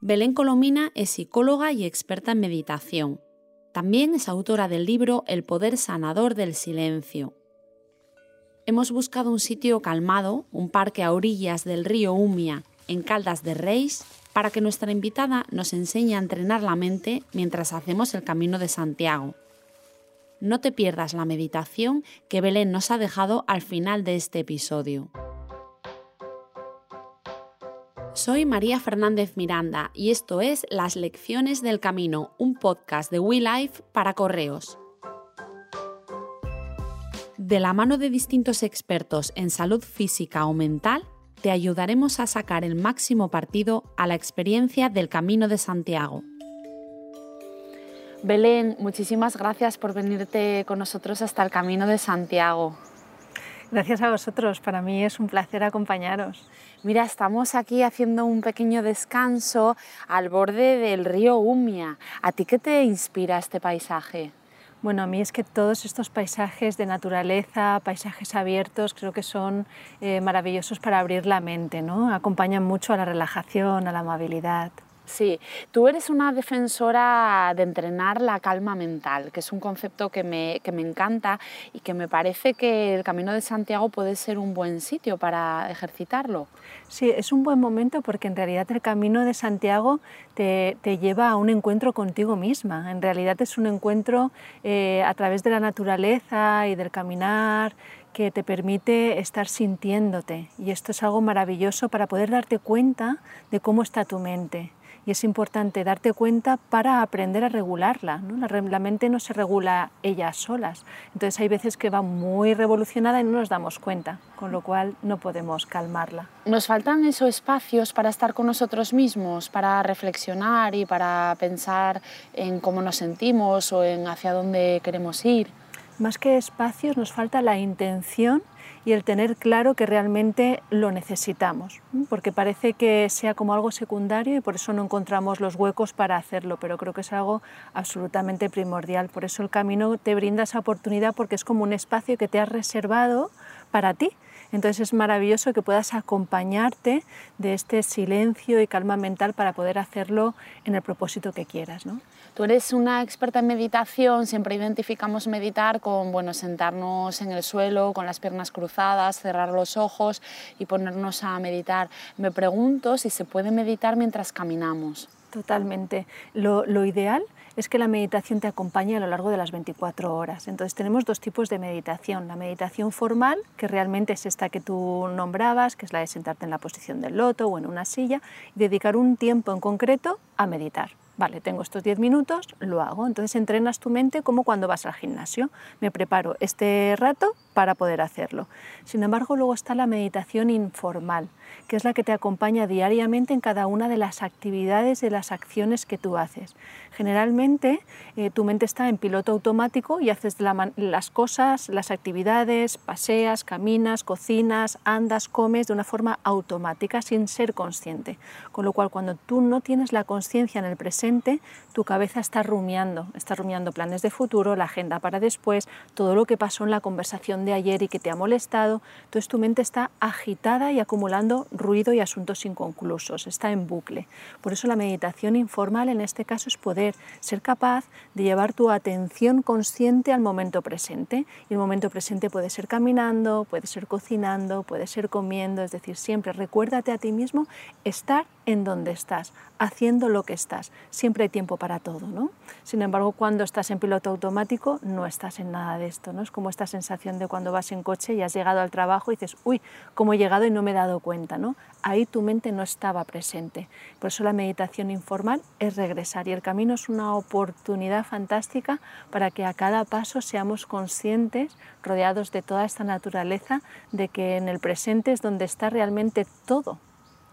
Belén Colomina es psicóloga y experta en meditación. También es autora del libro El poder sanador del silencio. Hemos buscado un sitio calmado, un parque a orillas del río Umia, en Caldas de Reis, para que nuestra invitada nos enseñe a entrenar la mente mientras hacemos el camino de Santiago. No te pierdas la meditación que Belén nos ha dejado al final de este episodio. Soy María Fernández Miranda y esto es Las Lecciones del Camino, un podcast de WeLife para correos. De la mano de distintos expertos en salud física o mental, te ayudaremos a sacar el máximo partido a la experiencia del Camino de Santiago. Belén, muchísimas gracias por venirte con nosotros hasta el Camino de Santiago. Gracias a vosotros, para mí es un placer acompañaros. Mira, estamos aquí haciendo un pequeño descanso al borde del río Umia. ¿A ti qué te inspira este paisaje? Bueno, a mí es que todos estos paisajes de naturaleza, paisajes abiertos, creo que son eh, maravillosos para abrir la mente, ¿no? Acompañan mucho a la relajación, a la amabilidad. Sí, tú eres una defensora de entrenar la calma mental, que es un concepto que me, que me, encanta y que me parece que el Camino de Santiago puede ser un buen sitio para ejercitarlo. Sí, es un buen momento porque en realidad el Camino de Santiago te, te lleva a un encuentro contigo misma. En realidad es un encuentro eh, a través de la naturaleza y del caminar que te permite estar sintiéndote y esto es algo maravilloso para poder darte cuenta de cómo está tu mente y es importante darte cuenta para aprender a regularla. La, mente no se regula ella solas, entonces hay veces que va muy revolucionada y no nos damos cuenta, con lo cual no podemos calmarla. Nos faltan esos espacios para estar con nosotros mismos, para reflexionar y para pensar en cómo nos sentimos o en hacia dónde queremos ir. Más que espacios nos falta la intención y el tener claro que realmente lo necesitamos, porque parece que sea como algo secundario y por eso no encontramos los huecos para hacerlo, pero creo que es algo absolutamente primordial. Por eso el camino te brinda esa oportunidad porque es como un espacio que te has reservado para ti. Entonces es maravilloso que puedas acompañarte de este silencio y calma mental para poder hacerlo en el propósito que quieras. ¿no? Tú eres una experta en meditación, siempre identificamos meditar con bueno, sentarnos en el suelo, con las piernas cruzadas, cerrar los ojos y ponernos a meditar. Me pregunto si se puede meditar mientras caminamos. Totalmente. Lo, lo ideal es que la meditación te acompañe a lo largo de las 24 horas. Entonces tenemos dos tipos de meditación. La meditación formal, que realmente es esta que tú nombrabas, que es la de sentarte en la posición del loto o en una silla, y dedicar un tiempo en concreto a meditar vale, tengo estos 10 minutos, lo hago. Entonces entrenas tu mente como cuando vas al gimnasio. Me preparo este rato para poder hacerlo. Sin embargo, luego está la meditación informal, que es la que te acompaña diariamente en cada una de las actividades, de las acciones que tú haces. Generalmente eh, tu mente está en piloto automático y haces las cosas, las actividades, paseas, caminas, cocinas, andas, comes de una forma automática sin ser consciente. Con lo cual cuando tú no tienes la conciencia en el presente, tu cabeza está rumiando, está rumiando planes de futuro, la agenda para después, todo lo que pasó en la conversación de ayer y que te ha molestado. Entonces tu mente está agitada y acumulando ruido y asuntos inconclusos, está en bucle. Por eso la meditación informal en este caso es poder ser capaz de llevar tu atención consciente al momento presente. Y el momento presente puede ser caminando, puede ser cocinando, puede ser comiendo, es decir, siempre recuérdate a ti mismo estar en donde estás, haciendo lo que estás. Siempre hay tiempo para todo, ¿no? Sin embargo, cuando estás en piloto automático, no estás en nada de esto, ¿no? Es como esta sensación de cuando vas en coche y has llegado al trabajo y dices, uy, cómo he llegado y no me he dado cuenta, ¿no? Ahí tu mente no estaba presente. Por eso la meditación informal es regresar y el camino es una oportunidad fantástica para que a cada paso seamos conscientes, rodeados de toda esta naturaleza, de que en el presente es donde está realmente todo,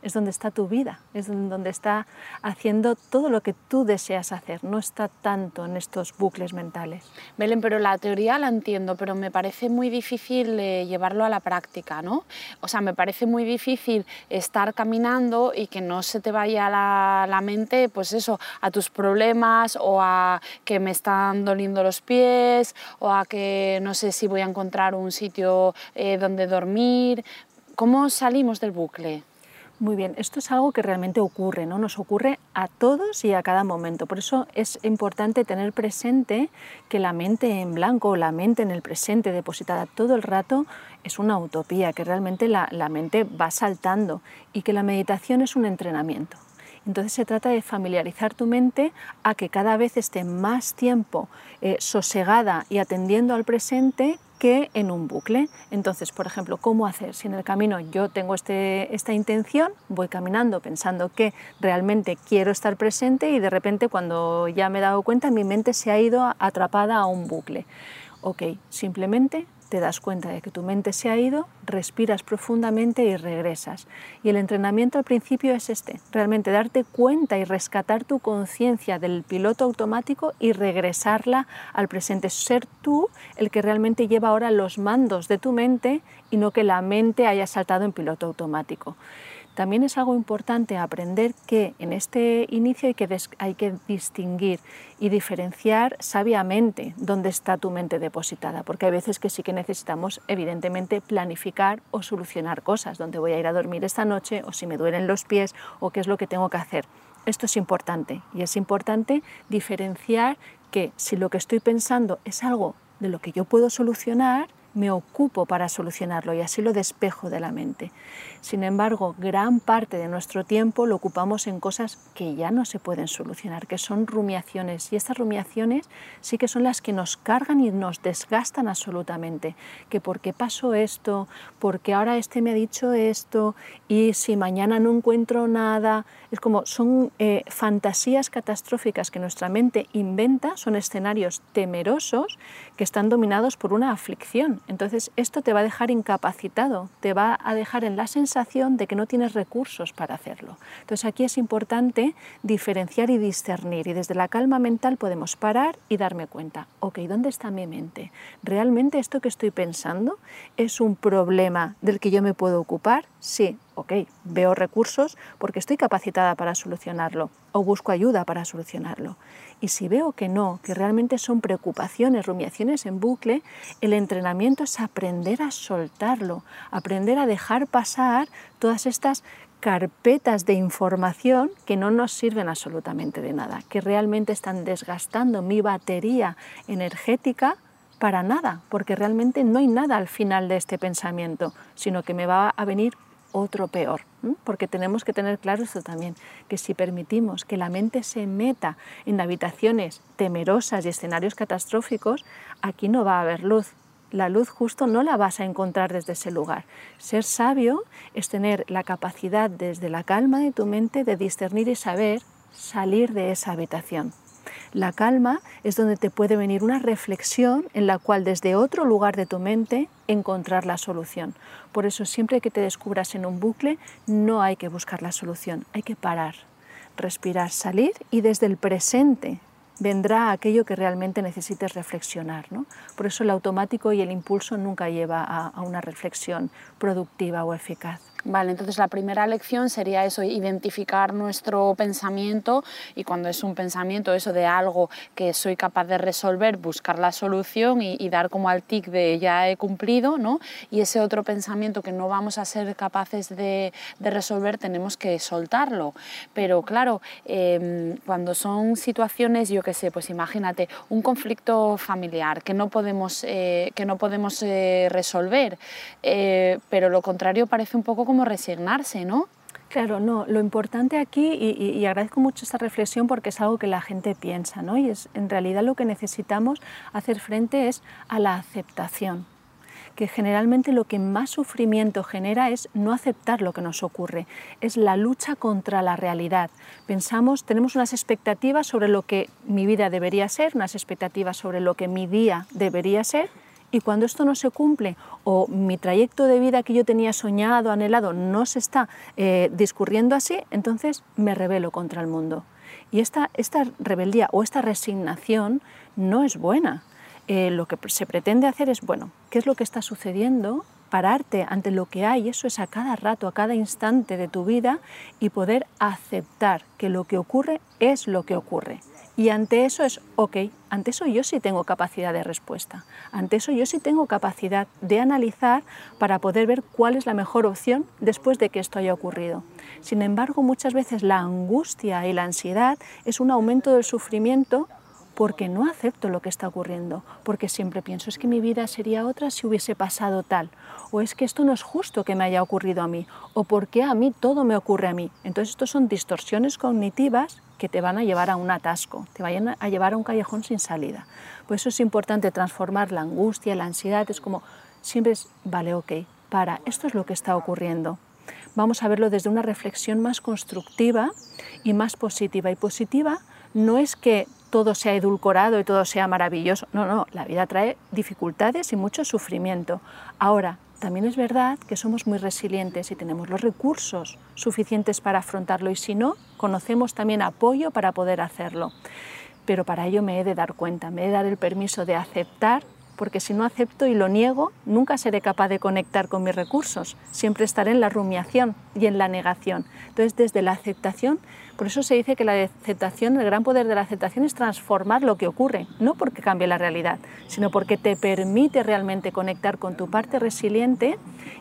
es donde está tu vida, es donde está haciendo todo lo que tú deseas hacer, no está tanto en estos bucles mentales. Belén, pero la teoría la entiendo, pero me parece muy difícil eh, llevarlo a la práctica, ¿no? O sea, me parece muy difícil estar caminando y que no se te vaya la, la mente, pues eso, a tus problemas o a que me están doliendo los pies o a que no sé si voy a encontrar un sitio eh, donde dormir. ¿Cómo salimos del bucle? Muy bien, esto es algo que realmente ocurre, ¿no? Nos ocurre a todos y a cada momento. Por eso es importante tener presente que la mente en blanco la mente en el presente depositada todo el rato es una utopía, que realmente la, mente va saltando y que la meditación es un entrenamiento. Entonces se trata de familiarizar tu mente a que cada vez esté más tiempo eh, sosegada y atendiendo al presente que en un bucle. Entonces, por ejemplo, ¿cómo hacer? Si en el camino yo tengo este, esta intención, voy caminando pensando que realmente quiero estar presente y de repente cuando ya me he dado cuenta mi mente se ha ido atrapada a un bucle. Ok, simplemente te das cuenta de que tu mente se ha ido, respiras profundamente y regresas. Y el entrenamiento al principio es este, realmente darte cuenta y rescatar tu conciencia del piloto automático y regresarla al presente. Ser tú el que realmente lleva ahora los mandos de tu mente y no que la mente haya saltado en piloto automático. También es algo importante aprender que en este inicio hay que, hay que distinguir y diferenciar sabiamente dónde está tu mente depositada, porque hay veces que sí que necesitamos evidentemente planificar o solucionar cosas, dónde voy a ir a dormir esta noche o si me duelen los pies o qué es lo que tengo que hacer. Esto es importante y es importante diferenciar que si lo que estoy pensando es algo de lo que yo puedo solucionar, me ocupo para solucionarlo y así lo despejo de la mente. Sin embargo, gran parte de nuestro tiempo lo ocupamos en cosas que ya no se pueden solucionar, que son rumiaciones. Y estas rumiaciones sí que son las que nos cargan y nos desgastan absolutamente. Que por qué pasó esto, porque ahora este me ha dicho esto, y si mañana no encuentro nada. Es como son eh, fantasías catastróficas que nuestra mente inventa, son escenarios temerosos que están dominados por una aflicción. Entonces esto te va a dejar incapacitado, te va a dejar en la sensación de que no tienes recursos para hacerlo. Entonces aquí es importante diferenciar y discernir y desde la calma mental podemos parar y darme cuenta, ok, ¿dónde está mi mente? ¿Realmente esto que estoy pensando es un problema del que yo me puedo ocupar? Sí, ok, veo recursos porque estoy capacitada para solucionarlo o busco ayuda para solucionarlo. Y si veo que no, que realmente son preocupaciones, rumiaciones en bucle, el entrenamiento es aprender a soltarlo, aprender a dejar pasar todas estas carpetas de información que no nos sirven absolutamente de nada, que realmente están desgastando mi batería energética para nada, porque realmente no hay nada al final de este pensamiento, sino que me va a venir otro peor, porque tenemos que tener claro esto también, que si permitimos que la mente se meta en habitaciones temerosas y escenarios catastróficos, aquí no va a haber luz. La luz justo no la vas a encontrar desde ese lugar. Ser sabio es tener la capacidad desde la calma de tu mente de discernir y saber salir de esa habitación. La calma es donde te puede venir una reflexión en la cual desde otro lugar de tu mente encontrar la solución. Por eso siempre que te descubras en un bucle no hay que buscar la solución, hay que parar, respirar, salir y desde el presente vendrá aquello que realmente necesites reflexionar. ¿no? Por eso el automático y el impulso nunca lleva a una reflexión productiva o eficaz. Vale, entonces la primera lección sería eso, identificar nuestro pensamiento y cuando es un pensamiento eso de algo que soy capaz de resolver, buscar la solución y, dar como al tic de ya he cumplido, ¿no? Y ese otro pensamiento que no vamos a ser capaces de, resolver tenemos que soltarlo. Pero claro, em, cuando son situaciones, yo qué sé, pues imagínate, un conflicto familiar que no podemos, eh, que no podemos eh, resolver, eh, pero lo contrario parece un poco como como resignarse, ¿no? Claro, no, lo importante aquí, y, agradezco mucho esta reflexión porque es algo que la gente piensa, ¿no? Y es en realidad lo que necesitamos hacer frente es a la aceptación que generalmente lo que más sufrimiento genera es no aceptar lo que nos ocurre, es la lucha contra la realidad. Pensamos, tenemos unas expectativas sobre lo que mi vida debería ser, unas expectativas sobre lo que mi día debería ser, y cuando esto no se cumple o mi trayecto de vida que yo tenía soñado, anhelado, no se está eh, discurriendo así, entonces me rebelo contra el mundo. Y esta, esta rebeldía o esta resignación no es buena. Eh, lo que se pretende hacer es, bueno, ¿qué es lo que está sucediendo? Pararte ante lo que hay, eso es a cada rato, a cada instante de tu vida y poder aceptar que lo que ocurre es lo que ocurre Y ante eso es, ok, ante eso yo sí tengo capacidad de respuesta, ante eso yo sí tengo capacidad de analizar para poder ver cuál es la mejor opción después de que esto haya ocurrido. Sin embargo, muchas veces la angustia y la ansiedad es un aumento del sufrimiento porque no acepto lo que está ocurriendo, porque siempre pienso es que mi vida sería otra si hubiese pasado tal, o es que esto no es justo que me haya ocurrido a mí, o porque a mí todo me ocurre a mí. Entonces, estos son distorsiones cognitivas que te van a llevar a un atasco, te vayan a llevar a un callejón sin salida. Por eso es importante transformar la angustia, la ansiedad, es como siempre es, vale, ok, para, esto es lo que está ocurriendo. Vamos a verlo desde una reflexión más constructiva y más positiva. Y positiva no es que todo sea edulcorado y todo sea maravilloso. No, no, la vida trae dificultades y mucho sufrimiento. Ahora, también es verdad que somos muy resilientes y tenemos los recursos suficientes para afrontarlo y si no, conocemos también apoyo para poder hacerlo. Pero para ello me he de dar cuenta, me he de dar el permiso de aceptar porque si no acepto y lo niego, nunca seré capaz de conectar con mis recursos. Siempre estaré en la rumiación y en la negación. Entonces, desde la aceptación, por eso se dice que la aceptación, el gran poder de la aceptación es transformar lo que ocurre, no porque cambie la realidad, sino porque te permite realmente conectar con tu parte resiliente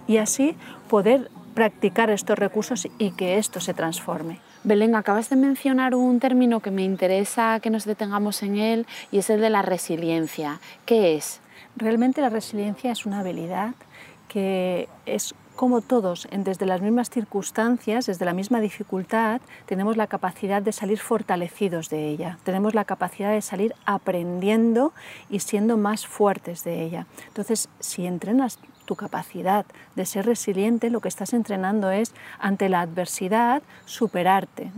y así poder practicar estos recursos y que esto se transforme. Belén, acabas de mencionar un término que me interesa que nos detengamos en él y es el de la resiliencia. ¿Qué es? Realmente la resiliencia es una habilidad que es como todos, desde las mismas circunstancias, desde la misma dificultad, tenemos la capacidad de salir fortalecidos de ella, tenemos la capacidad de salir aprendiendo y siendo más fuertes de ella. Entonces, si entrenas tu capacidad de ser resiliente, lo que estás entrenando es ante la adversidad superarte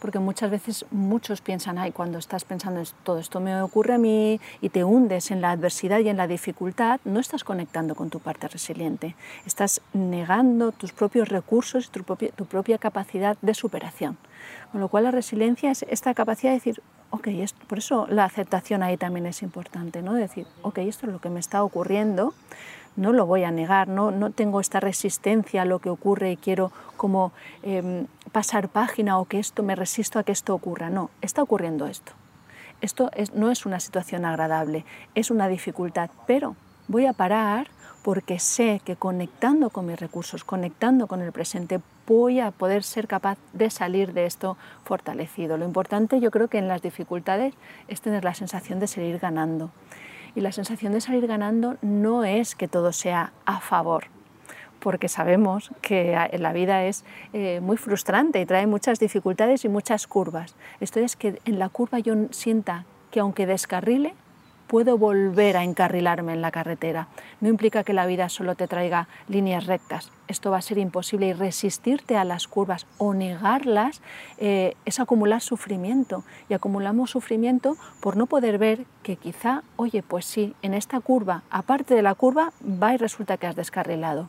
porque muchas veces muchos piensan, ay, cuando estás pensando en todo esto me ocurre a mí y te hundes en la adversidad y en la dificultad, no estás conectando con tu parte resiliente, estás negando tus propios recursos y tu, propia, tu propia capacidad de superación. Con lo cual la resiliencia es esta capacidad de decir, ok, por eso la aceptación ahí también es importante, ¿no? Decir, ok, esto es lo que me está ocurriendo, no lo voy a negar, no, no tengo esta resistencia a lo que ocurre y quiero como em, pasar página o que esto me resisto a que esto ocurra. No, está ocurriendo esto. Esto no es una situación agradable, es una dificultad, pero voy a parar porque sé que conectando con mis recursos, conectando con el presente, voy a poder ser capaz de salir de esto fortalecido. Lo importante yo creo que en las dificultades es tener la sensación de seguir ganando. Y la sensación de salir ganando no es que todo sea a favor, porque sabemos que la vida es eh, muy frustrante y trae muchas dificultades y muchas curvas. Esto es que en la curva yo sienta que aunque descarrile, puedo volver a encarrilarme en la carretera. No implica que la vida solo te traiga líneas rectas. Esto va a ser imposible y resistirte a las curvas o negarlas eh, es acumular sufrimiento. Y acumulamos sufrimiento por no poder ver que quizá, oye, pues sí, en esta curva, aparte de la curva, va y resulta que has descarrilado.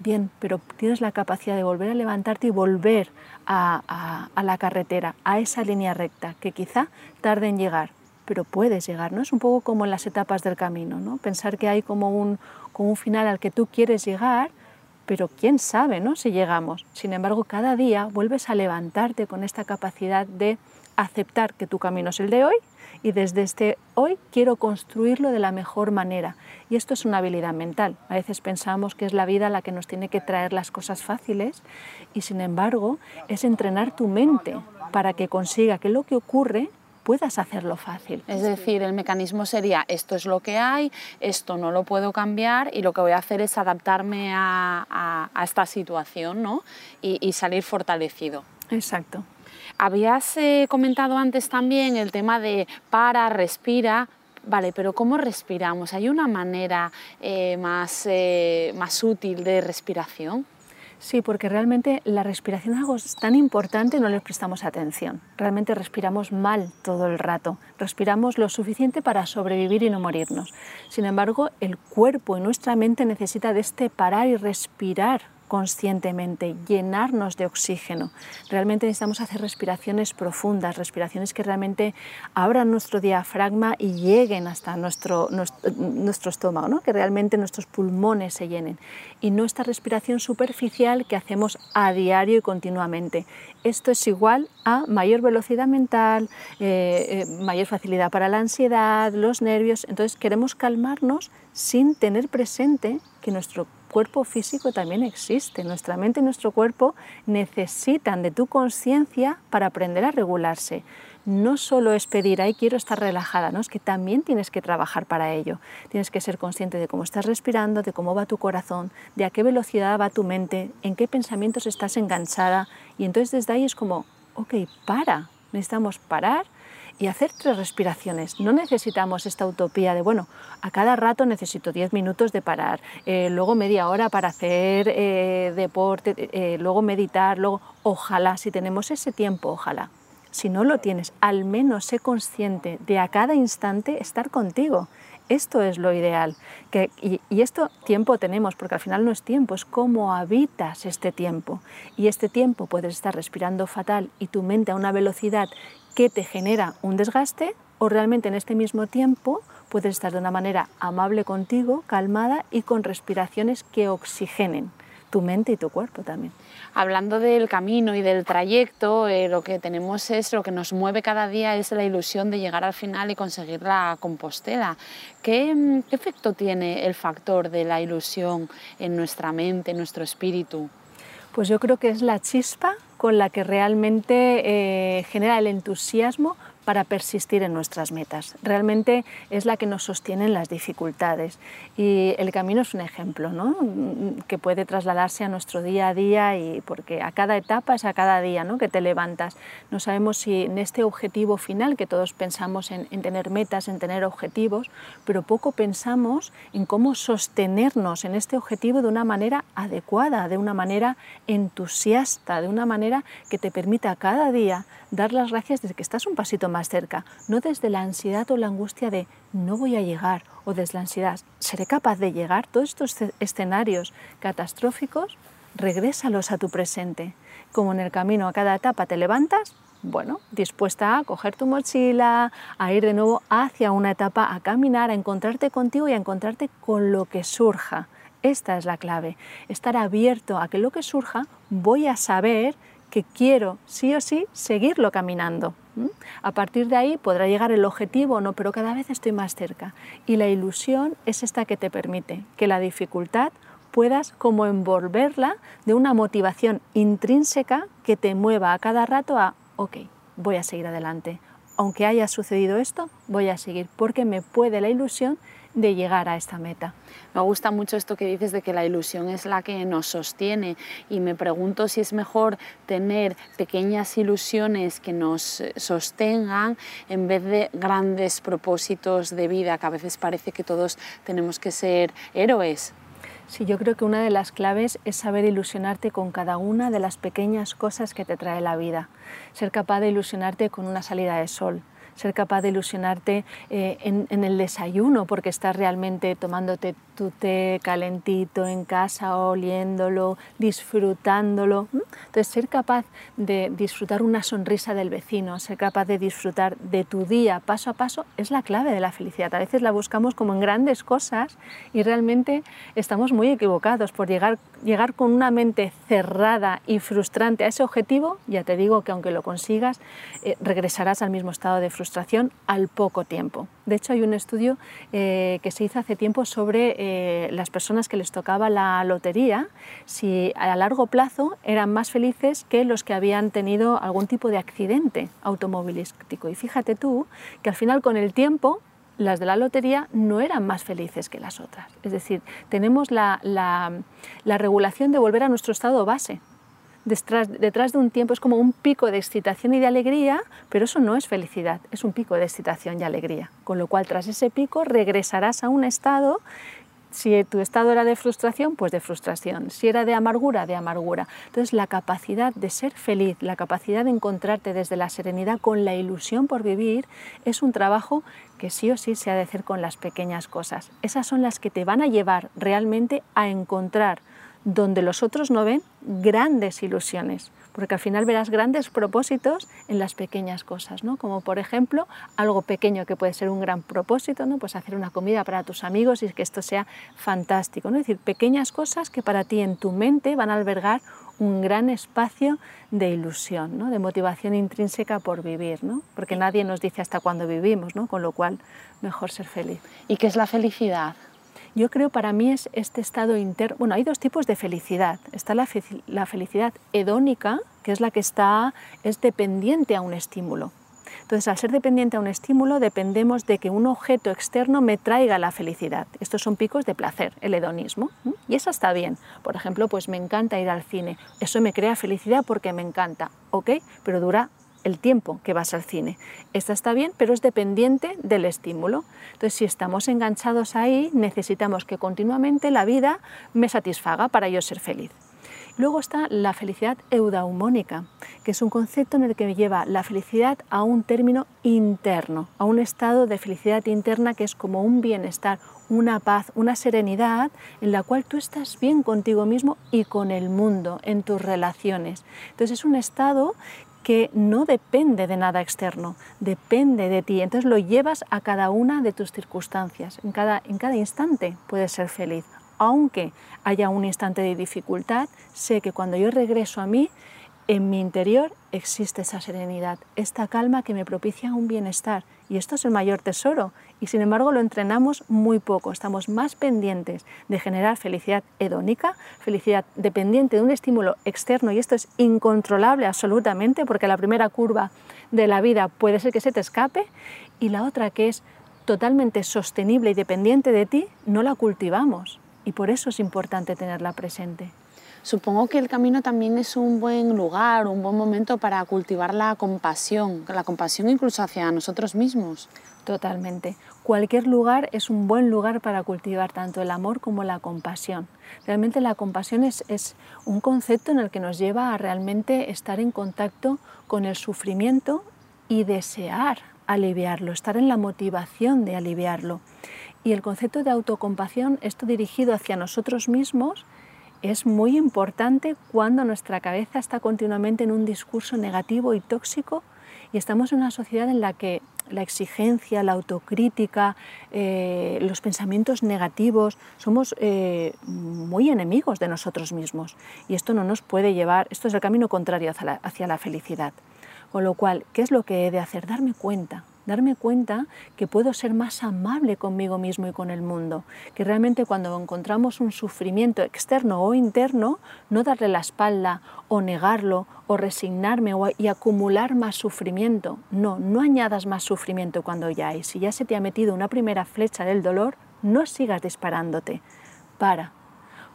Bien, pero tienes la capacidad de volver a levantarte y volver a, a la carretera, a esa línea recta, que quizá tarde en llegar, pero puedes llegar, ¿no? Es un poco como en las etapas del camino, ¿no? Pensar que hay como un, como un final al que tú quieres llegar, pero quién sabe, ¿no? Si llegamos. Sin embargo, cada día vuelves a levantarte con esta capacidad de aceptar que tu camino es el de hoy y desde este hoy quiero construirlo de la mejor manera. Y esto es una habilidad mental. A veces pensamos que es la vida la que nos tiene que traer las cosas fáciles y sin embargo es entrenar tu mente para que consiga que lo que ocurre puedas hacerlo fácil. Es decir, el mecanismo sería esto es lo que hay, esto no lo puedo cambiar y lo que voy a hacer es adaptarme a, esta situación ¿no? y, salir fortalecido. Exacto. Habías eh, comentado antes también el tema de para, respira, Vale, pero ¿cómo respiramos? ¿Hay una manera eh, más, eh, más útil de respiración? Sí, porque realmente la respiración es tan importante no le prestamos atención. Realmente respiramos mal todo el rato. Respiramos lo suficiente para sobrevivir y no morirnos. Sin embargo, el cuerpo y nuestra mente necesita de este parar y respirar conscientemente, llenarnos de oxígeno. Realmente necesitamos hacer respiraciones profundas, respiraciones que realmente abran nuestro diafragma y lleguen hasta nuestro, nuestro, estómago, ¿no? que realmente nuestros pulmones se llenen. Y no esta respiración superficial que hacemos a diario y continuamente. Esto es igual a mayor velocidad mental, eh, eh, mayor facilidad para la ansiedad, los nervios. Entonces queremos calmarnos sin tener presente que nuestro cuerpo físico también existe. Nuestra mente y nuestro cuerpo necesitan de tu conciencia para aprender a regularse. No solo es pedir, ay, quiero estar relajada, ¿no? es que también tienes que trabajar para ello. Tienes que ser consciente de cómo estás respirando, de cómo va tu corazón, de a qué velocidad va tu mente, en qué pensamientos estás enganchada. Y entonces desde ahí es como, ok, para, necesitamos parar y hacer tres respiraciones. No necesitamos esta utopía de, bueno, a cada rato necesito 10 minutos de parar, eh, luego media hora para hacer eh, deporte, eh, luego meditar, luego, ojalá, si tenemos ese tiempo, ojalá. Si no lo tienes, al menos sé consciente de a cada instante estar contigo. Esto es lo ideal. Y, y, esto tiempo tenemos, porque al final no es tiempo, es cómo habitas este tiempo. Y este tiempo puedes estar respirando fatal y tu mente a una velocidad que te genera un desgaste o realmente en este mismo tiempo puedes estar de una manera amable contigo, calmada y con respiraciones que oxigenen tu mente y tu cuerpo también. Hablando del camino y del trayecto, eh, lo que tenemos es, lo que nos mueve cada día es la ilusión de llegar al final y conseguir la compostela. ¿Qué, mm, qué efecto tiene el factor de la ilusión en nuestra mente, en nuestro espíritu? Pues yo creo que es la chispa con la que realmente eh, genera el entusiasmo para persistir en nuestras metas. Realmente es la que nos sostiene en las dificultades y el camino es un ejemplo ¿no? que puede trasladarse a nuestro día a día y porque a cada etapa es a cada día ¿no? que te levantas. No sabemos si en este objetivo final, que todos pensamos en, en tener metas, en tener objetivos, pero poco pensamos en cómo sostenernos en este objetivo de una manera adecuada, de una manera entusiasta, de una manera que te permita cada día dar las gracias desde que estás un pasito más cerca, no desde la ansiedad o la angustia de no voy a llegar o desde la ansiedad, ¿seré capaz de llegar? Todos estos escenarios catastróficos, regrésalos a tu presente. Como en el camino a cada etapa te levantas, bueno, dispuesta a coger tu mochila, a ir de nuevo hacia una etapa, a caminar, a encontrarte contigo y a encontrarte con lo que surja. Esta es la clave, estar abierto a que lo que surja voy a saber quiero sí o sí seguirlo caminando. A partir de ahí podrá llegar el objetivo o no, pero cada vez estoy más cerca. Y la ilusión es esta que te permite que la dificultad puedas como envolverla de una motivación intrínseca que te mueva a cada rato a, ok, voy a seguir adelante. Aunque haya sucedido esto, voy a seguir porque me puede la ilusión de llegar a esta meta. Me gusta mucho esto que dices de que la ilusión es la que nos sostiene y me pregunto si es mejor tener pequeñas ilusiones que nos eh, sostengan en vez de grandes propósitos de vida, que a veces parece que todos tenemos que ser héroes. Sí, yo creo que una de las claves es saber ilusionarte con cada una de las pequeñas cosas que te trae la vida. Ser capaz de ilusionarte con una salida de sol, ser capaz de ilusionarte eh, en, el desayuno porque estás realmente tomándote tu té calentito en casa, oliéndolo, disfrutándolo. Entonces, ser capaz de disfrutar una sonrisa del vecino, ser capaz de disfrutar de tu día paso a paso es la clave de la felicidad. A veces la buscamos como en grandes cosas y realmente estamos muy equivocados por llegar, llegar con una mente cerrada y frustrante a ese objetivo. Ya te digo que aunque lo consigas, eh, regresarás al mismo estado de frustración al poco tiempo. De hecho, hay un estudio eh, que se hizo hace tiempo sobre eh, las personas que les tocaba la lotería, si a largo plazo eran más felices que los que habían tenido algún tipo de accidente automovilístico. Y fíjate tú que al final con el tiempo las de la lotería no eran más felices que las otras. Es decir, tenemos la, la regulación de volver a nuestro estado base, detrás, de un tiempo es como un pico de excitación y de alegría, pero eso no es felicidad, es un pico de excitación y alegría. Con lo cual, tras ese pico, regresarás a un estado si tu estado era de frustración, pues de frustración. Si era de amargura, de amargura. Entonces la capacidad de ser feliz, la capacidad de encontrarte desde la serenidad con la ilusión por vivir, es un trabajo que sí o sí se ha de hacer con las pequeñas cosas. Esas son las que te van a llevar realmente a encontrar donde los otros no ven grandes ilusiones, porque al final verás grandes propósitos en las pequeñas cosas, ¿no? como por ejemplo algo pequeño que puede ser un gran propósito, ¿no? pues hacer una comida para tus amigos y que esto sea fantástico, ¿no? es decir, pequeñas cosas que para ti en tu mente van a albergar un gran espacio de ilusión, ¿no? de motivación intrínseca por vivir, ¿no? porque nadie nos dice hasta cuándo vivimos, ¿no? con lo cual mejor ser feliz. ¿Y qué es la felicidad? Yo creo para mí es este estado interno. Bueno, hay dos tipos de felicidad. Está la, felicidad hedónica, que es la que está, es dependiente a un estímulo. Entonces, al ser dependiente a un estímulo, dependemos de que un objeto externo me traiga la felicidad. Estos son picos de placer, el hedonismo. Y eso está bien. Por ejemplo, pues me encanta ir al cine. Eso me crea felicidad porque me encanta. ¿Ok? Pero dura el tiempo que vas al cine. Esta está bien, pero es dependiente del estímulo. Entonces, si estamos enganchados ahí, necesitamos que continuamente la vida me satisfaga para yo ser feliz. Luego está la felicidad eudaimónica, que es un concepto en el que lleva la felicidad a un término interno, a un estado de felicidad interna que es como un bienestar, una paz, una serenidad en la cual tú estás bien contigo mismo y con el mundo, en tus relaciones. Entonces es un estado que no depende de nada externo, depende de ti. Entonces lo llevas a cada una de tus circunstancias. En cada, en cada instante puedes ser feliz. Aunque haya un instante de dificultad, sé que cuando yo regreso a mí, en mi interior existe esa serenidad, esta calma que me propicia un bienestar. Y esto es el mayor tesoro. Y sin embargo lo entrenamos muy poco. Estamos más pendientes de generar felicidad hedónica, felicidad dependiente de un estímulo externo. Y esto es incontrolable absolutamente porque la primera curva de la vida puede ser que se te escape. Y la otra que es totalmente sostenible y dependiente de ti, no la cultivamos. Y por eso es importante tenerla presente. Supongo que el camino también es un buen lugar, un buen momento para cultivar la compasión, la compasión incluso hacia nosotros mismos. Totalmente. Cualquier lugar es un buen lugar para cultivar tanto el amor como la compasión. Realmente la compasión es, un concepto en el que nos lleva a realmente estar en contacto con el sufrimiento y desear aliviarlo, estar en la motivación de aliviarlo. Y el concepto de autocompasión, esto dirigido hacia nosotros mismos, es muy importante cuando nuestra cabeza está continuamente en un discurso negativo y tóxico y estamos en una sociedad en la que la exigencia, la autocrítica, eh, los pensamientos negativos, somos eh, muy enemigos de nosotros mismos y esto no nos puede llevar, esto es el camino contrario hacia la felicidad. Con lo cual, ¿qué es lo que he de hacer? Darme cuenta, darme cuenta que puedo ser más amable conmigo mismo y con el mundo, que realmente cuando encontramos un sufrimiento externo o interno, no darle la espalda o negarlo o resignarme y acumular más sufrimiento. No, no añadas más sufrimiento cuando ya hay. Si ya se te ha metido una primera flecha del dolor, no sigas disparándote. Para,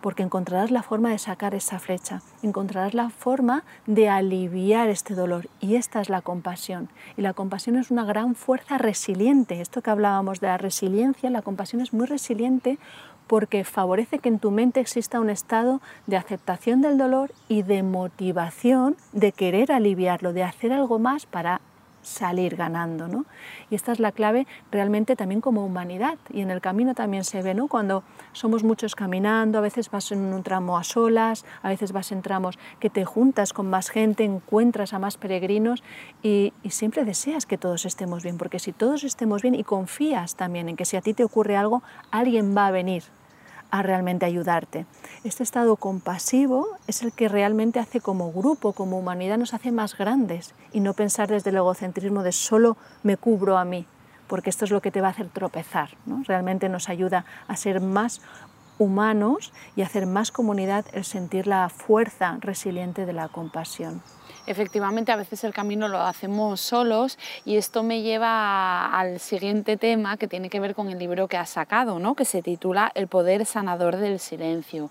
porque encontrarás la forma de sacar esa flecha, encontrarás la forma de aliviar este dolor y esta es la compasión. Y la compasión es una gran fuerza resiliente. Esto que hablábamos de la resiliencia, la compasión es muy resiliente porque favorece que en tu mente exista un estado de aceptación del dolor y de motivación de querer aliviarlo, de hacer algo más para salir ganando. ¿no? Y esta es la clave realmente también como humanidad. Y en el camino también se ve, ¿no? cuando somos muchos caminando, a veces vas en un tramo a solas, a veces vas en tramos que te juntas con más gente, encuentras a más peregrinos y, y siempre deseas que todos estemos bien, porque si todos estemos bien y confías también en que si a ti te ocurre algo, alguien va a venir a realmente ayudarte. Este estado compasivo es el que realmente hace como grupo, como humanidad, nos hace más grandes y no pensar desde el egocentrismo de solo me cubro a mí, porque esto es lo que te va a hacer tropezar. ¿no? Realmente nos ayuda a ser más humanos y hacer más comunidad el sentir la fuerza resiliente de la compasión efectivamente a veces el camino lo hacemos solos y esto me lleva al siguiente tema que tiene que ver con el libro que has sacado, ¿no? que se titula El poder sanador del silencio.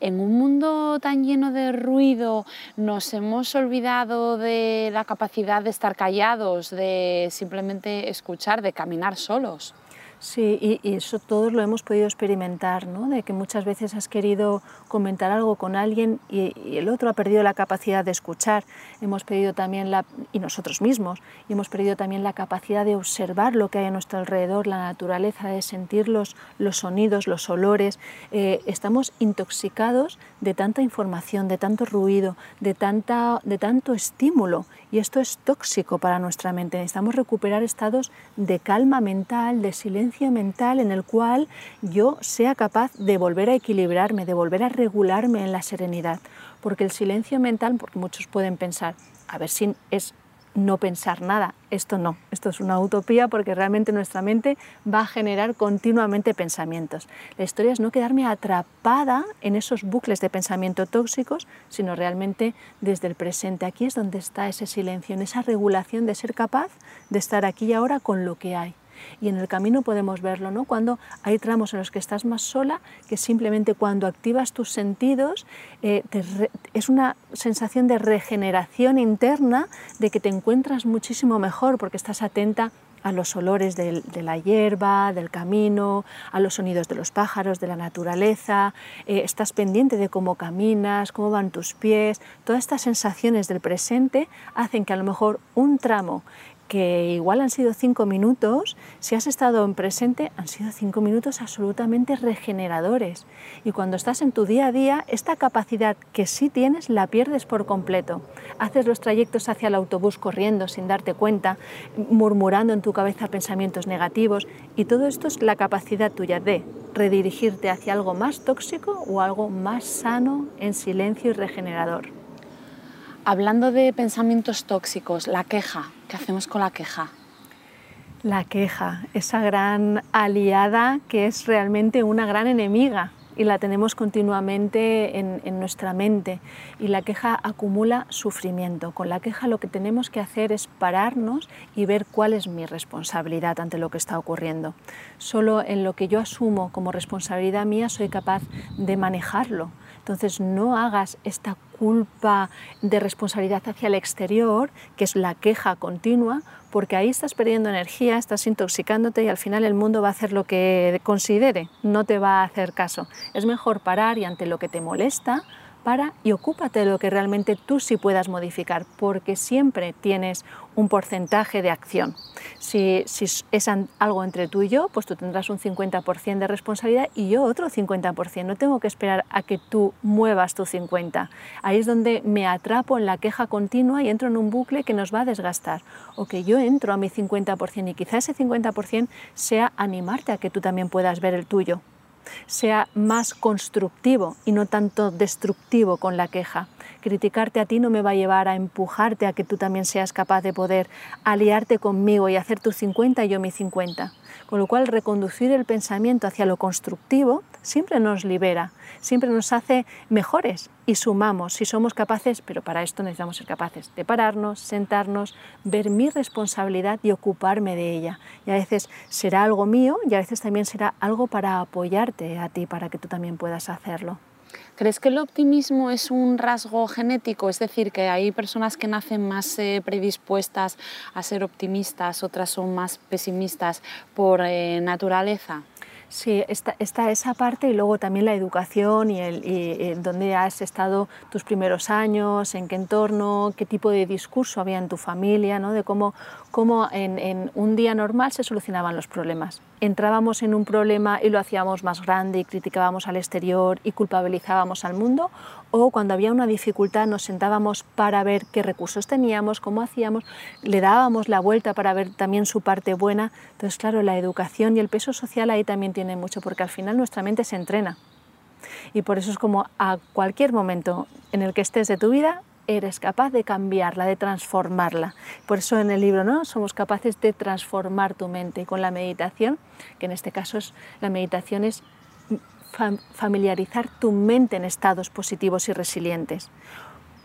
En un mundo tan lleno de ruido nos hemos olvidado de la capacidad de estar callados, de simplemente escuchar, de caminar solos. Sí, y, eso todos lo hemos podido experimentar, ¿no? De que muchas veces has querido comentar algo con alguien y, el otro ha perdido la capacidad de escuchar. Hemos perdido también la, y nosotros mismos, y hemos perdido también la capacidad de observar lo que hay a nuestro alrededor, la naturaleza, de sentir los, los sonidos, los olores. Eh, estamos intoxicados de tanta información, de tanto ruido, de, tanta, de tanto estímulo, y esto es tóxico para nuestra mente. Necesitamos recuperar estados de calma mental, de silencio mental en el cual yo sea capaz de volver a equilibrarme, de volver a regularme en la serenidad. Porque el silencio mental, porque muchos pueden pensar, a ver si es no pensar nada. Esto no, esto es una utopía porque realmente nuestra mente va a generar continuamente pensamientos. La historia es no quedarme atrapada en esos bucles de pensamiento tóxicos, sino realmente desde el presente. Aquí es donde está ese silencio, en esa regulación de ser capaz de estar aquí y ahora con lo que hay y en el camino podemos verlo, ¿no? Cuando hay tramos en los que estás más sola, que simplemente cuando activas tus sentidos eh, es una sensación de regeneración interna, de que te encuentras muchísimo mejor porque estás atenta a los olores de, la hierba, del camino, a los sonidos de los pájaros, de la naturaleza, eh, estás pendiente de cómo caminas, cómo van tus pies, todas estas sensaciones del presente hacen que a lo mejor un tramo que igual han sido cinco minutos, si has estado en presente, han sido cinco minutos absolutamente regeneradores. Y cuando estás en tu día a día, esta capacidad que sí tienes la pierdes por completo. Haces los trayectos hacia el autobús corriendo sin darte cuenta, murmurando en tu cabeza pensamientos negativos, y todo esto es la capacidad tuya de redirigirte hacia algo más tóxico o algo más sano, en silencio y regenerador. Hablando de pensamientos tóxicos, la queja, ¿qué hacemos con la queja? La queja, esa gran aliada que es realmente una gran enemiga y la tenemos continuamente en, nuestra mente y la queja acumula sufrimiento. Con la queja lo que tenemos que hacer es pararnos y ver cuál es mi responsabilidad ante lo que está ocurriendo. Solo en lo que yo asumo como responsabilidad mía soy capaz de manejarlo. Entonces no hagas esta culpa de responsabilidad hacia el exterior, que es la queja continua, porque ahí estás perdiendo energía, estás intoxicándote y al final el mundo va a hacer lo que considere, no te va a hacer caso. Es mejor parar y ante lo que te molesta, y ocúpate de lo que realmente tú sí puedas modificar, porque siempre tienes un porcentaje de acción. Si, es algo entre tú y yo, pues tú tendrás un 50% de responsabilidad y yo otro 50%. No tengo que esperar a que tú muevas tu 50%. Ahí es donde me atrapo en la queja continua y entro en un bucle que nos va a desgastar. O que yo entro a mi 50% y quizá ese 50% sea animarte a que tú también puedas ver el tuyo sea más constructivo y no tanto destructivo con la queja. Criticarte a ti no me va a llevar a empujarte a que tú también seas capaz de poder aliarte conmigo y hacer tu 50 y yo mi 50. Con lo cual, reconducir el pensamiento hacia lo constructivo siempre nos libera, siempre nos hace mejores y sumamos si somos capaces, pero para esto necesitamos ser capaces de pararnos, sentarnos, ver mi responsabilidad y ocuparme de ella. Y a veces será algo mío y a veces también será algo para apoyarte a ti, para que tú también puedas hacerlo. ¿Crees que el optimismo es un rasgo genético? Es decir, que hay personas que nacen más eh, predispuestas a ser optimistas, otras son más pesimistas por eh, naturaleza. Sí, está, esa parte y luego también la educación y, el, y, dónde has estado tus primeros años, en qué entorno, qué tipo de discurso había en tu familia, ¿no? de cómo, cómo en, en, un día normal se solucionaban los problemas. Entrábamos en un problema y lo hacíamos más grande y criticábamos al exterior y culpabilizábamos al mundo, o cuando había una dificultad nos sentábamos para ver qué recursos teníamos, cómo hacíamos, le dábamos la vuelta para ver también su parte buena. Entonces, claro, la educación y el peso social ahí también tiene mucho, porque al final nuestra mente se entrena. Y por eso es como a cualquier momento en el que estés de tu vida, eres capaz de cambiarla, de transformarla. Por eso en el libro ¿no? somos capaces de transformar tu mente y con la meditación, que en este caso es, la meditación es familiarizar tu mente en estados positivos y resilientes.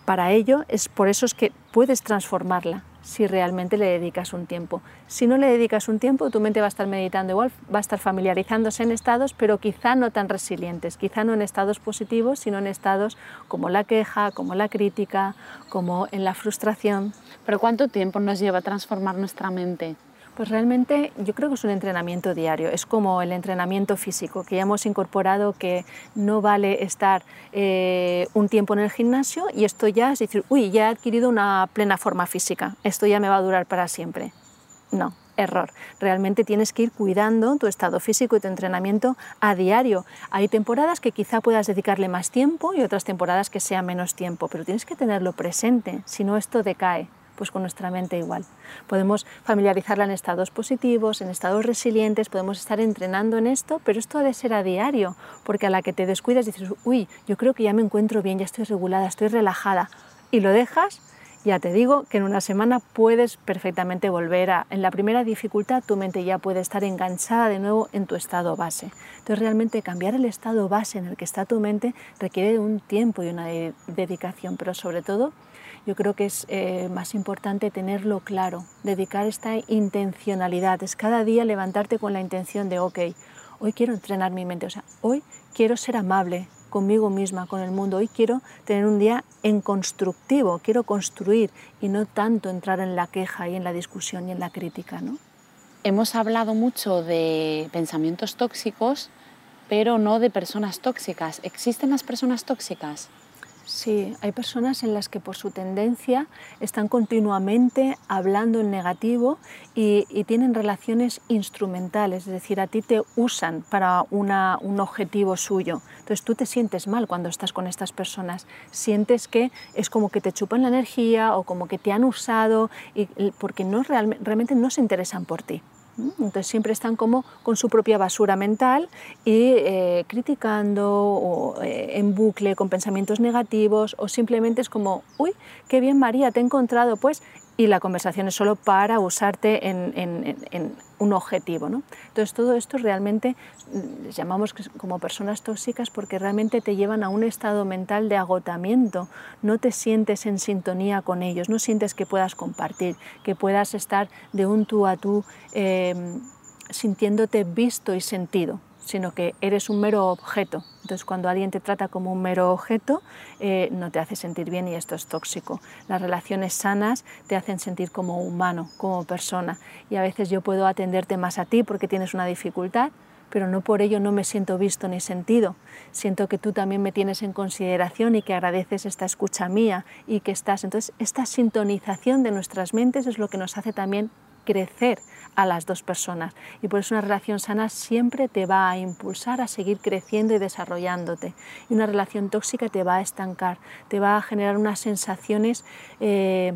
Para ello es por eso es que puedes transformarla si realmente le dedicas un tiempo. Si no le dedicas un tiempo, tu mente va a estar meditando igual, va a estar familiarizándose en estados, pero quizá no tan resilientes, quizá no en estados positivos, sino en estados como la queja, como la crítica, como en la frustración. Pero ¿cuánto tiempo nos lleva a transformar nuestra mente? Pues realmente yo creo que es un entrenamiento diario, es como el entrenamiento físico, que ya hemos incorporado que no vale estar eh, un tiempo en el gimnasio y esto ya es decir, uy, ya he adquirido una plena forma física, esto ya me va a durar para siempre. No, error. Realmente tienes que ir cuidando tu estado físico y tu entrenamiento a diario. Hay temporadas que quizá puedas dedicarle más tiempo y otras temporadas que sea menos tiempo, pero tienes que tenerlo presente, si no esto decae pues con nuestra mente igual. Podemos familiarizarla en estados positivos, en estados resilientes, podemos estar entrenando en esto, pero esto ha de ser a diario, porque a la que te descuidas dices, uy, yo creo que ya me encuentro bien, ya estoy regulada, estoy relajada, y lo dejas, ya te digo que en una semana puedes perfectamente volver a, en la primera dificultad tu mente ya puede estar enganchada de nuevo en tu estado base. Entonces realmente cambiar el estado base en el que está tu mente requiere un tiempo y una dedicación, pero sobre todo yo creo que es eh, más importante tenerlo claro, dedicar esta intencionalidad, es cada día levantarte con la intención de, ok, hoy quiero entrenar mi mente, o sea, hoy quiero ser amable conmigo misma, con el mundo, hoy quiero tener un día en constructivo, quiero construir y no tanto entrar en la queja y en la discusión y en la crítica. ¿no? Hemos hablado mucho de pensamientos tóxicos, pero no de personas tóxicas. ¿Existen las personas tóxicas? Sí, hay personas en las que por su tendencia están continuamente hablando en negativo y, tienen relaciones instrumentales, es decir, a ti te usan para un objetivo suyo. Entonces tú te sientes mal cuando estás con estas personas, sientes que es como que te chupan la energía o como que te han usado y, porque no, realmente no se interesan por ti. Entonces siempre están como con su propia basura mental y eh, criticando o eh, en bucle con pensamientos negativos o simplemente es como, uy, qué bien María, te he encontrado, pues y la conversación es solo para usarte en, un objetivo. ¿no? Entonces todo esto realmente mm, llamamos como personas tóxicas porque realmente te llevan a un estado mental de agotamiento, no te sientes en sintonía con ellos, no sientes que puedas compartir, que puedas estar de un tú a tú em, sintiéndote visto y sentido sino que eres un mero objeto. Entonces, cuando alguien te trata como un mero objeto, eh, no te hace sentir bien y esto es tóxico. Las relaciones sanas te hacen sentir como humano, como persona. Y a veces yo puedo atenderte más a ti porque tienes una dificultad, pero no por ello no me siento visto ni sentido. Siento que tú también me tienes en consideración y que agradeces esta escucha mía y que estás. Entonces, esta sintonización de nuestras mentes es lo que nos hace también crecer a las dos personas. Y por eso una relación sana siempre te va a impulsar a seguir creciendo y desarrollándote. Y una relación tóxica te va a estancar, te va a generar unas sensaciones... Eh,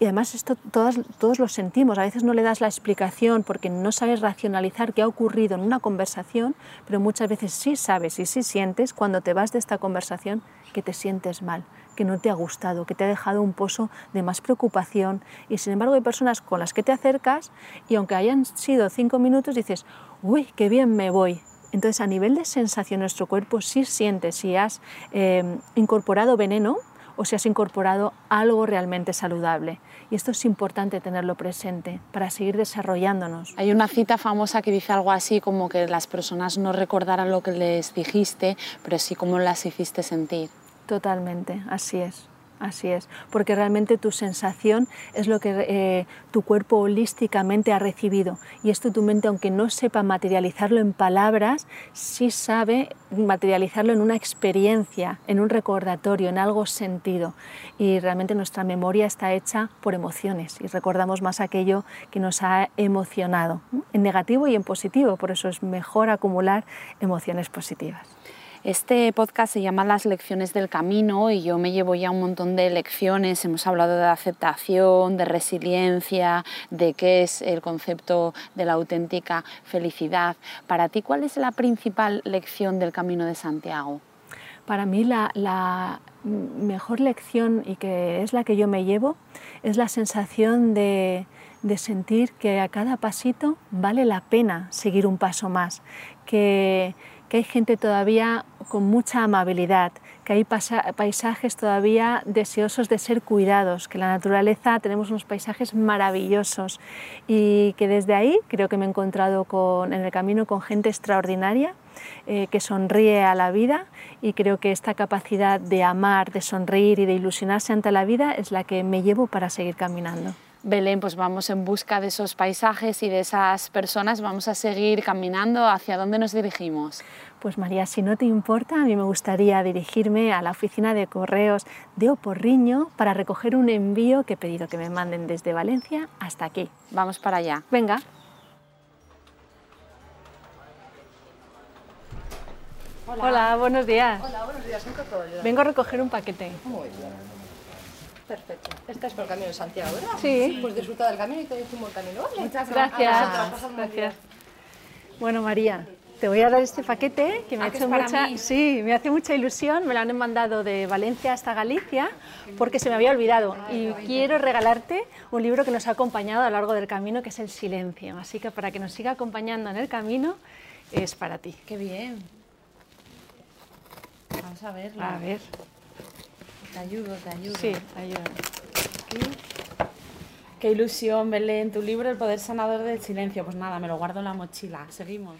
y además esto todas, todos lo sentimos, a veces no le das la explicación porque no sabes racionalizar qué ha ocurrido en una conversación, pero muchas veces sí sabes y sí sientes cuando te vas de esta conversación que te sientes mal, que no te ha gustado, que te ha dejado un pozo de más preocupación. Y sin embargo hay personas con las que te acercas y aunque hayan sido cinco minutos dices, uy, qué bien me voy. Entonces a nivel de sensación nuestro cuerpo sí siente si has eh, incorporado veneno o si has incorporado algo realmente saludable. Y esto es importante tenerlo presente para seguir desarrollándonos. Hay una cita famosa que dice algo así como que las personas no recordarán lo que les dijiste, pero sí cómo las hiciste sentir. Totalmente, así es. Así es, porque realmente tu sensación es lo que eh, tu cuerpo holísticamente ha recibido. Y esto tu mente, aunque no sepa materializarlo en palabras, sí sabe materializarlo en una experiencia, en un recordatorio, en algo sentido. Y realmente nuestra memoria está hecha por emociones y recordamos más aquello que nos ha emocionado, en negativo y en positivo. Por eso es mejor acumular emociones positivas. Este podcast se llama Las lecciones del camino y yo me llevo ya un montón de lecciones. Hemos hablado de aceptación, de resiliencia, de qué es el concepto de la auténtica felicidad. Para ti, ¿cuál es la principal lección del Camino de Santiago? Para mí la, mejor lección y que es la que yo me llevo es la sensación de, de sentir que a cada pasito vale la pena seguir un paso más, que, que hay gente todavía con mucha amabilidad, que hay paisajes todavía deseosos de ser cuidados, que la naturaleza tenemos unos paisajes maravillosos y que desde ahí creo que me he encontrado con, en el camino con gente extraordinaria eh, que sonríe a la vida y creo que esta capacidad de amar, de sonreír y de ilusionarse ante la vida es la que me llevo para seguir caminando. Belén, pues vamos en busca de esos paisajes y de esas personas, vamos a seguir caminando. ¿Hacia dónde nos dirigimos? Pues María, si no te importa, a mí me gustaría dirigirme a la oficina de correos de Oporriño para recoger un envío que he pedido que me manden desde Valencia hasta aquí. Vamos para allá. Venga. Hola, buenos días. Hola, buenos días. ¿En qué puedo ayudar? Vengo a recoger un paquete. Muy bien. Perfecto. Esta es por el camino de Santiago, ¿verdad? Sí. Pues disfruta del camino y te decimos el camino, ¿vale? Gracias. Muy Gracias. bien. Bueno, María, te voy a dar este paquete que me Ah, ha hecho mucha, mí. sí, me hace mucha ilusión. Me lo han mandado de Valencia hasta Galicia porque se me había olvidado y quiero regalarte un libro que nos ha acompañado a lo largo del camino, que es El silencio. Así que para que nos siga acompañando en el camino es para ti. Qué bien. Vamos a verlo. A ver, Te ayudo, te ayudo. sí, ayuda. Qué ilusión, Belén. Tu libro, El poder sanador del silencio. Pues nada, me lo guardo en la mochila. Seguimos.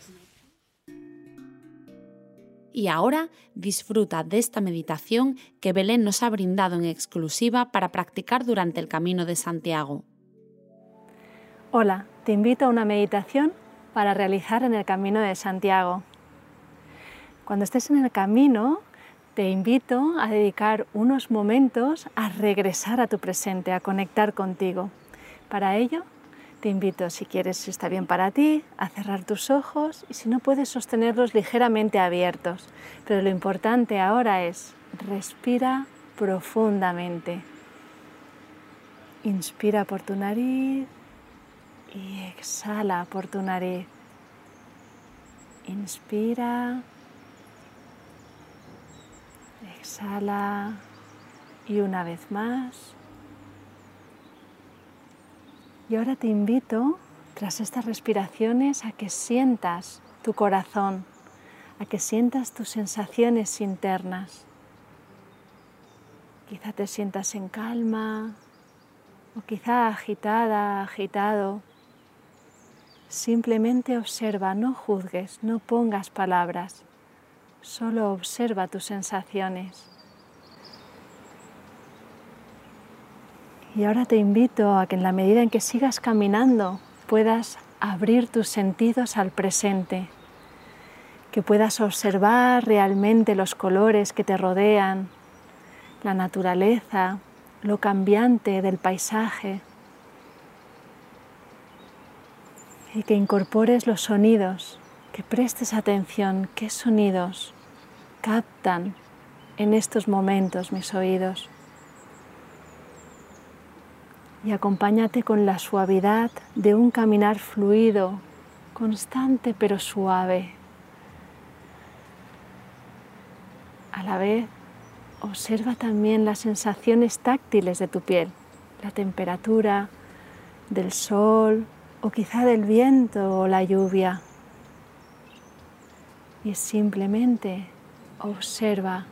Y ahora disfruta de esta meditación que Belén nos ha brindado en exclusiva para practicar durante el Camino de Santiago. Hola, te invito a una meditación para realizar en el Camino de Santiago. Cuando estés en el camino, te invito a dedicar unos momentos a regresar a tu presente, a conectar contigo. Para ello, te invito, si quieres, si está bien para ti, a cerrar tus ojos y si no puedes sostenerlos ligeramente abiertos. Pero lo importante ahora es respira profundamente. Inspira por tu nariz y exhala por tu nariz. Inspira, exhala y una vez más. Y ahora te invito, tras estas respiraciones, a que sientas tu corazón, a que sientas tus sensaciones internas. Quizá te sientas en calma o quizá agitada, agitado. Simplemente observa, no juzgues, no pongas palabras, solo observa tus sensaciones. Y ahora te invito a que en la medida en que sigas caminando puedas abrir tus sentidos al presente, que puedas observar realmente los colores que te rodean, la naturaleza, lo cambiante del paisaje y que incorpores los sonidos, prestes atención qué sonidos captan en estos momentos mis oídos y acompáñate con la suavidad de un caminar fluido, constante pero suave. A la vez, observa también las sensaciones táctiles de tu piel, la temperatura del sol o quizá del viento o la lluvia. Y simplemente observa.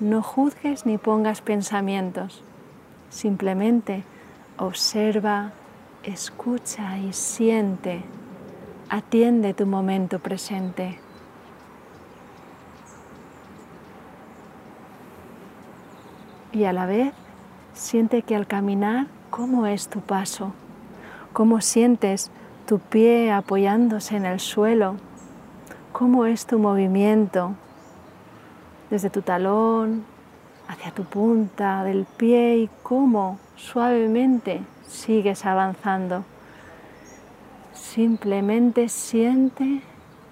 No juzgues ni pongas pensamientos. Simplemente observa, escucha y siente. Atiende tu momento presente. Y a la vez siente que al caminar, ¿cómo es tu paso? ¿Cómo sientes tu pie apoyándose en el suelo? ¿Cómo es tu movimiento? Desde tu talón hacia tu punta del pie y cómo suavemente sigues avanzando. Simplemente siente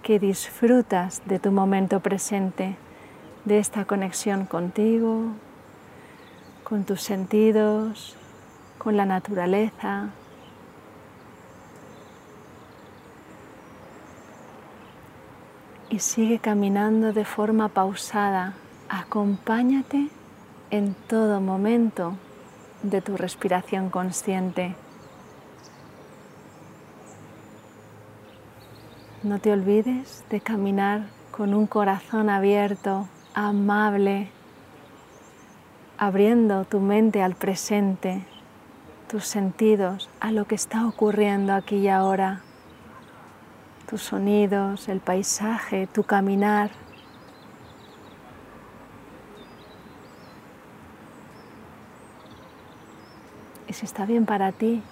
que disfrutas de tu momento presente, de esta conexión contigo, con tus sentidos, con la naturaleza. Y sigue caminando de forma pausada. Acompáñate en todo momento de tu respiración consciente. No te olvides de caminar con un corazón abierto, amable, abriendo tu mente al presente, tus sentidos a lo que está ocurriendo aquí y ahora, tus sonidos, el paisaje, tu caminar. Y si está bien para ti,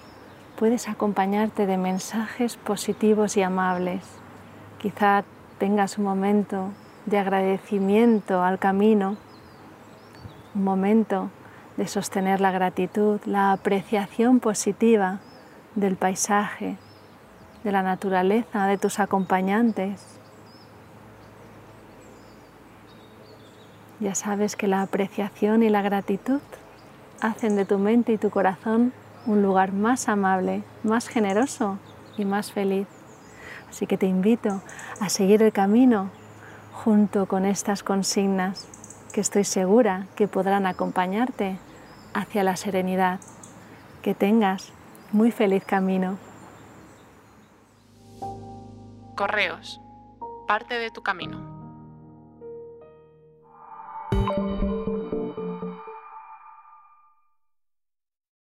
puedes acompañarte de mensajes positivos y amables. Quizá tengas un momento de agradecimiento al camino, un momento de sostener la gratitud, la apreciación positiva del paisaje, de la naturaleza, de tus acompañantes. Ya sabes que la apreciación y la gratitud hacen de tu mente y tu corazón un lugar más amable, más generoso y más feliz. Así que te invito a seguir el camino junto con estas consignas que estoy segura que podrán acompañarte hacia la serenidad. Que tengas muy feliz camino. Correos. Parte de tu camino.